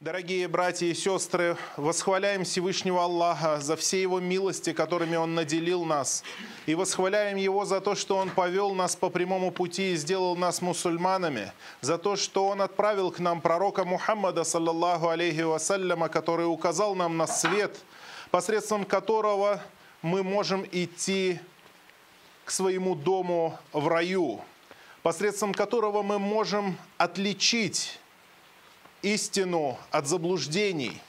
Дорогие братья и сестры, восхваляем Всевышнего Аллаха за все Его милости, которыми Он наделил нас. И восхваляем Его за то, что Он повел нас по прямому пути и сделал нас мусульманами. За то, что Он отправил к нам пророка Мухаммада, саллаллаху алейхи вассаляма, который указал нам на свет, посредством которого мы можем идти к своему дому в раю, посредством которого мы можем отличить истину от заблуждений.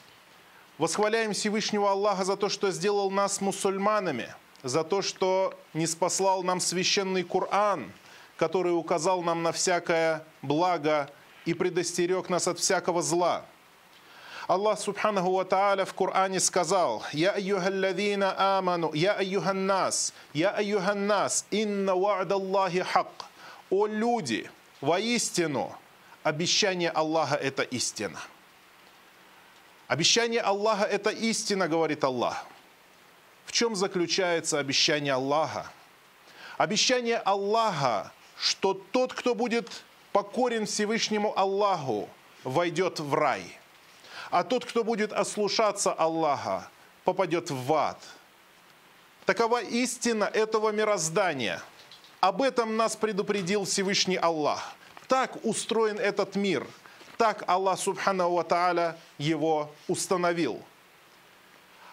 Восхваляем Всевышнего Аллаха за то, что сделал нас мусульманами, за то, что не спаслал нам священный Коран, который указал нам на всякое благо и предостерег нас от всякого зла. Аллах Субханаху Ва Тааля в Коране сказал, «Я айюхалладина аману, я айюханнас, я айюханнас, инна ва'да Аллахи хак». О люди, воистину, обещание Аллаха – это истина. Обещание Аллаха – это истина, говорит Аллах. В чем заключается обещание Аллаха? Обещание Аллаха, что тот, кто будет покорен Всевышнему Аллаху, войдет в рай, а тот, кто будет ослушаться Аллаха, попадет в ад. Такова истина этого мироздания. Об этом нас предупредил Всевышний Аллах. Так устроен этот мир. Так Аллах Субхану Ва Тааля его установил.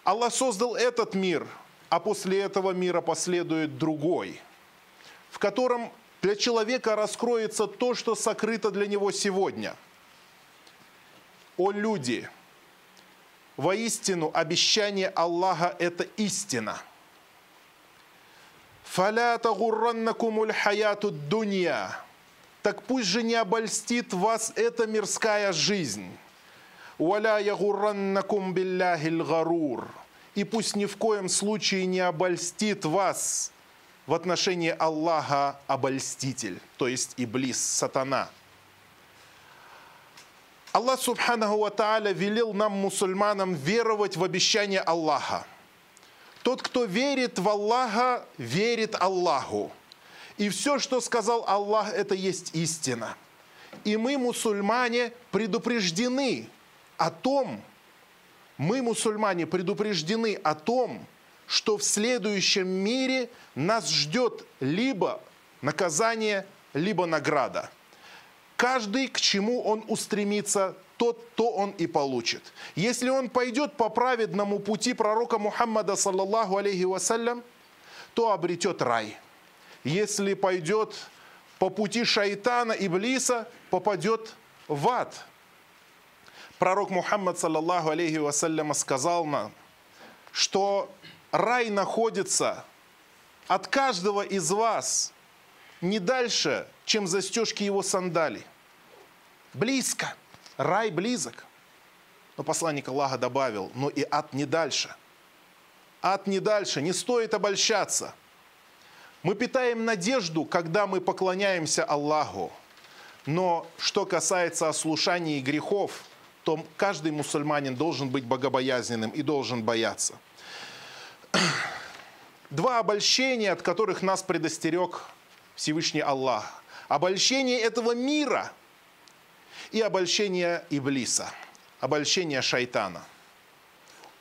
Аллах создал этот мир, а после этого мира последует другой, в котором для человека раскроется то, что сокрыто для него сегодня. О люди! Воистину, обещание Аллаха – это истина. «Фаля тагурраннакумуль хаяту дунья» так пусть же не обольстит вас эта мирская жизнь. «Валя ягураннакум билляхиль гарур» и пусть ни в коем случае не обольстит вас в отношении Аллаха обольститель, то есть Иблис, сатана. Аллах Субханаху Ва Тааля велел нам, мусульманам, веровать в обещание Аллаха. Тот, кто верит в Аллаха, верит Аллаху. И все, что сказал Аллах, это есть истина. И мы, мусульмане, предупреждены о том, мы, мусульмане, предупреждены о том, что в следующем мире нас ждет либо наказание, либо награда. Каждый, к чему он устремится, тот, то он и получит. Если он пойдет по праведному пути пророка Мухаммада, саллаллаху алейхи вассалям, то обретет рай – если пойдет по пути шайтана, Иблиса, попадет в ад. Пророк Мухаммад, саллаллаху алейхи вассаляма, сказал нам, что рай находится от каждого из вас не дальше, чем застежки его сандали. Близко. Рай близок. Но посланник Аллаха добавил, но и ад не дальше. Ад не дальше, не стоит обольщаться – мы питаем надежду, когда мы поклоняемся Аллаху. Но что касается ослушаний и грехов, то каждый мусульманин должен быть богобоязненным и должен бояться. Два обольщения, от которых нас предостерег Всевышний Аллах. Обольщение этого мира и обольщение Иблиса, обольщение шайтана.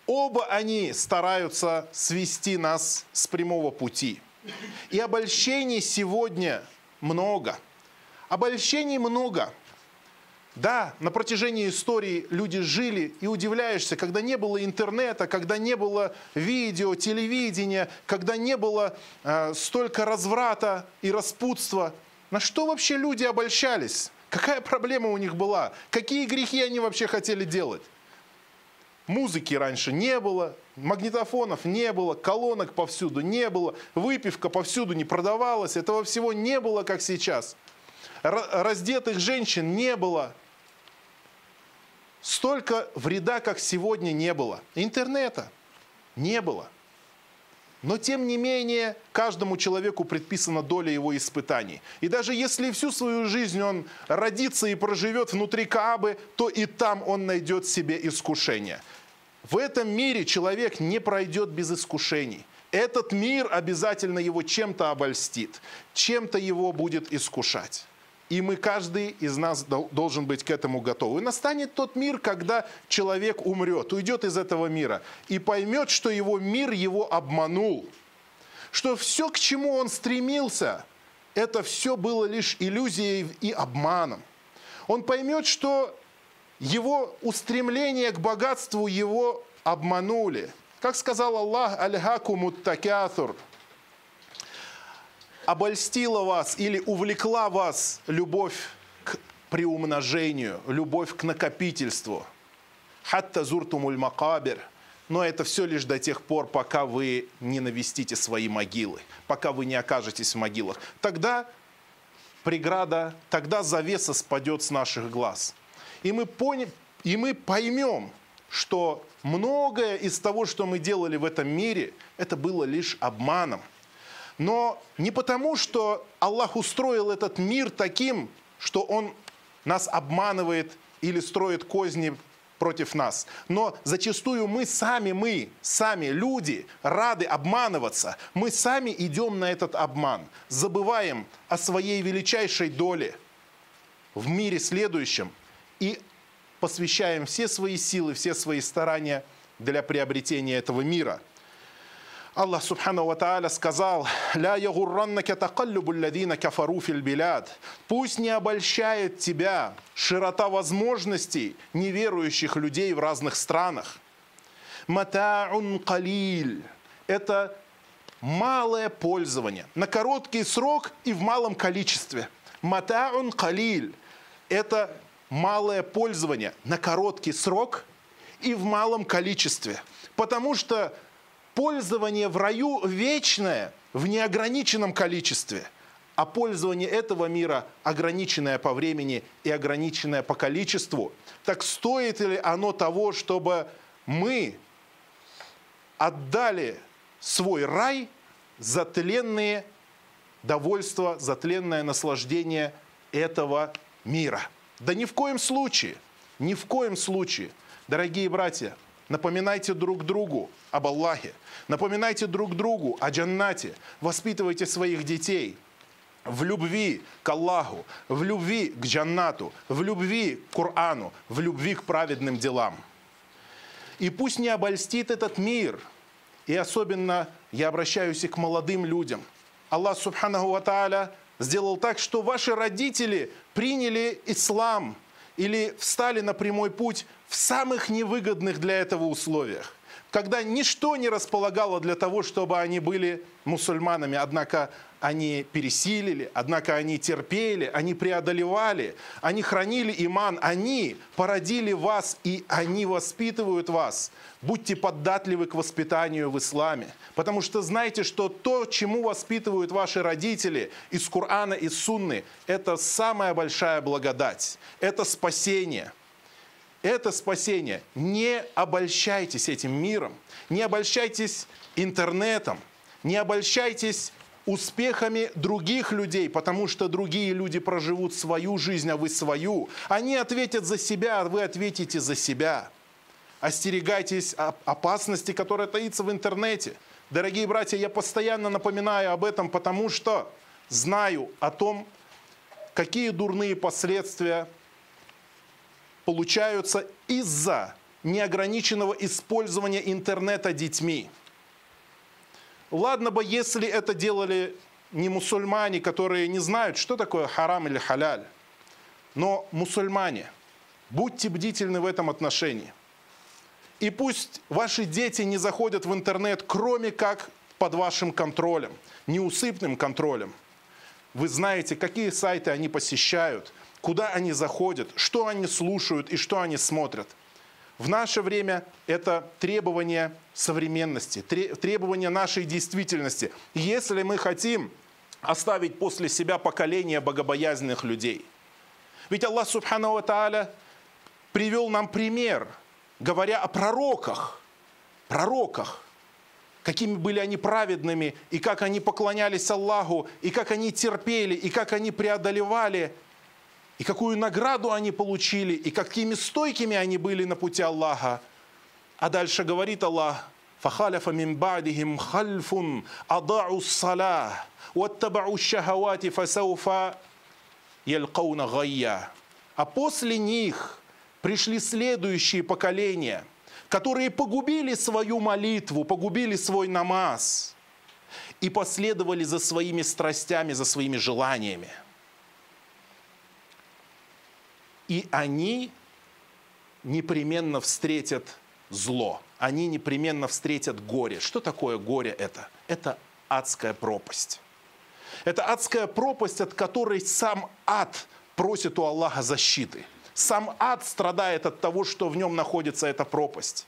Оба они стараются свести нас с прямого пути – и обольщений сегодня много. Обольщений много. Да, на протяжении истории люди жили, и удивляешься, когда не было интернета, когда не было видео, телевидения, когда не было э, столько разврата и распутства. На что вообще люди обольщались? Какая проблема у них была? Какие грехи они вообще хотели делать? Музыки раньше не было, магнитофонов не было, колонок повсюду не было, выпивка повсюду не продавалась, этого всего не было, как сейчас. Раздетых женщин не было. Столько вреда, как сегодня, не было. Интернета не было. Но тем не менее, каждому человеку предписана доля его испытаний. И даже если всю свою жизнь он родится и проживет внутри Каабы, то и там он найдет себе искушение. В этом мире человек не пройдет без искушений. Этот мир обязательно его чем-то обольстит, чем-то его будет искушать. И мы, каждый из нас должен быть к этому готов. И настанет тот мир, когда человек умрет, уйдет из этого мира и поймет, что его мир его обманул. Что все, к чему он стремился, это все было лишь иллюзией и обманом. Он поймет, что его устремление к богатству его обманули. Как сказал Аллах, «Аль-хаку муттакятур» обольстила вас или увлекла вас любовь к приумножению, любовь к накопительству. Хатта зуртумуль макабир. Но это все лишь до тех пор, пока вы не навестите свои могилы, пока вы не окажетесь в могилах. Тогда преграда, тогда завеса спадет с наших глаз. И мы, поня... и мы поймем, что многое из того, что мы делали в этом мире, это было лишь обманом – но не потому, что Аллах устроил этот мир таким, что Он нас обманывает или строит козни против нас. Но зачастую мы сами, мы, сами люди, рады обманываться. Мы сами идем на этот обман, забываем о своей величайшей доле в мире следующем и посвящаем все свои силы, все свои старания для приобретения этого мира – Аллах Субхану Ва сказал, «Ля ягурраннака такаллюбу ладина кафару фил биляд». Пусть не обольщает тебя широта возможностей неверующих людей в разных странах. Матаун калиль. Это малое пользование на короткий срок и в малом количестве. Матаун калиль. Это малое пользование на короткий срок и в малом количестве. Потому что пользование в раю вечное в неограниченном количестве, а пользование этого мира ограниченное по времени и ограниченное по количеству. Так стоит ли оно того, чтобы мы отдали свой рай за тленные довольства, за тленное наслаждение этого мира? Да ни в коем случае, ни в коем случае. Дорогие братья, напоминайте друг другу об Аллахе – Напоминайте друг другу о джаннате. Воспитывайте своих детей в любви к Аллаху, в любви к джаннату, в любви к Корану, в любви к праведным делам. И пусть не обольстит этот мир. И особенно я обращаюсь и к молодым людям. Аллах Субханаху Ва сделал так, что ваши родители приняли ислам или встали на прямой путь в самых невыгодных для этого условиях когда ничто не располагало для того, чтобы они были мусульманами, однако они пересилили, однако они терпели, они преодолевали, они хранили иман, они породили вас и они воспитывают вас. Будьте податливы к воспитанию в исламе, потому что знайте, что то, чему воспитывают ваши родители из Корана, из Сунны, это самая большая благодать, это спасение – это спасение. Не обольщайтесь этим миром, не обольщайтесь интернетом, не обольщайтесь успехами других людей, потому что другие люди проживут свою жизнь, а вы свою. Они ответят за себя, а вы ответите за себя. Остерегайтесь опасности, которая таится в интернете. Дорогие братья, я постоянно напоминаю об этом, потому что знаю о том, какие дурные последствия получаются из-за неограниченного использования интернета детьми. Ладно бы, если это делали не мусульмане, которые не знают, что такое харам или халяль, но мусульмане, будьте бдительны в этом отношении. И пусть ваши дети не заходят в интернет, кроме как под вашим контролем, неусыпным контролем. Вы знаете, какие сайты они посещают – куда они заходят, что они слушают и что они смотрят. В наше время это требование современности, требование нашей действительности. Если мы хотим оставить после себя поколение богобоязненных людей. Ведь Аллах Субхану Ва Тааля привел нам пример, говоря о пророках, пророках, какими были они праведными, и как они поклонялись Аллаху, и как они терпели, и как они преодолевали и какую награду они получили, и какими стойкими они были на пути Аллаха. А дальше говорит Аллах, فخلف من بعدهم خلف أضاعوا الصلاة واتبعوا الشهوات فسوف ялькауна гайя. А после них пришли следующие поколения, которые погубили свою молитву, погубили свой намаз и последовали за своими страстями, за своими желаниями. и они непременно встретят зло, они непременно встретят горе. Что такое горе это? Это адская пропасть. Это адская пропасть, от которой сам ад просит у Аллаха защиты. Сам ад страдает от того, что в нем находится эта пропасть.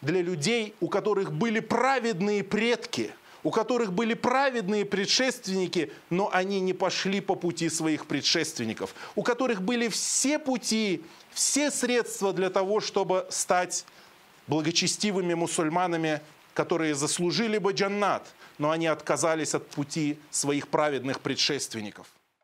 Для людей, у которых были праведные предки, у которых были праведные предшественники, но они не пошли по пути своих предшественников, у которых были все пути, все средства для того, чтобы стать благочестивыми мусульманами, которые заслужили бы джаннат, но они отказались от пути своих праведных предшественников.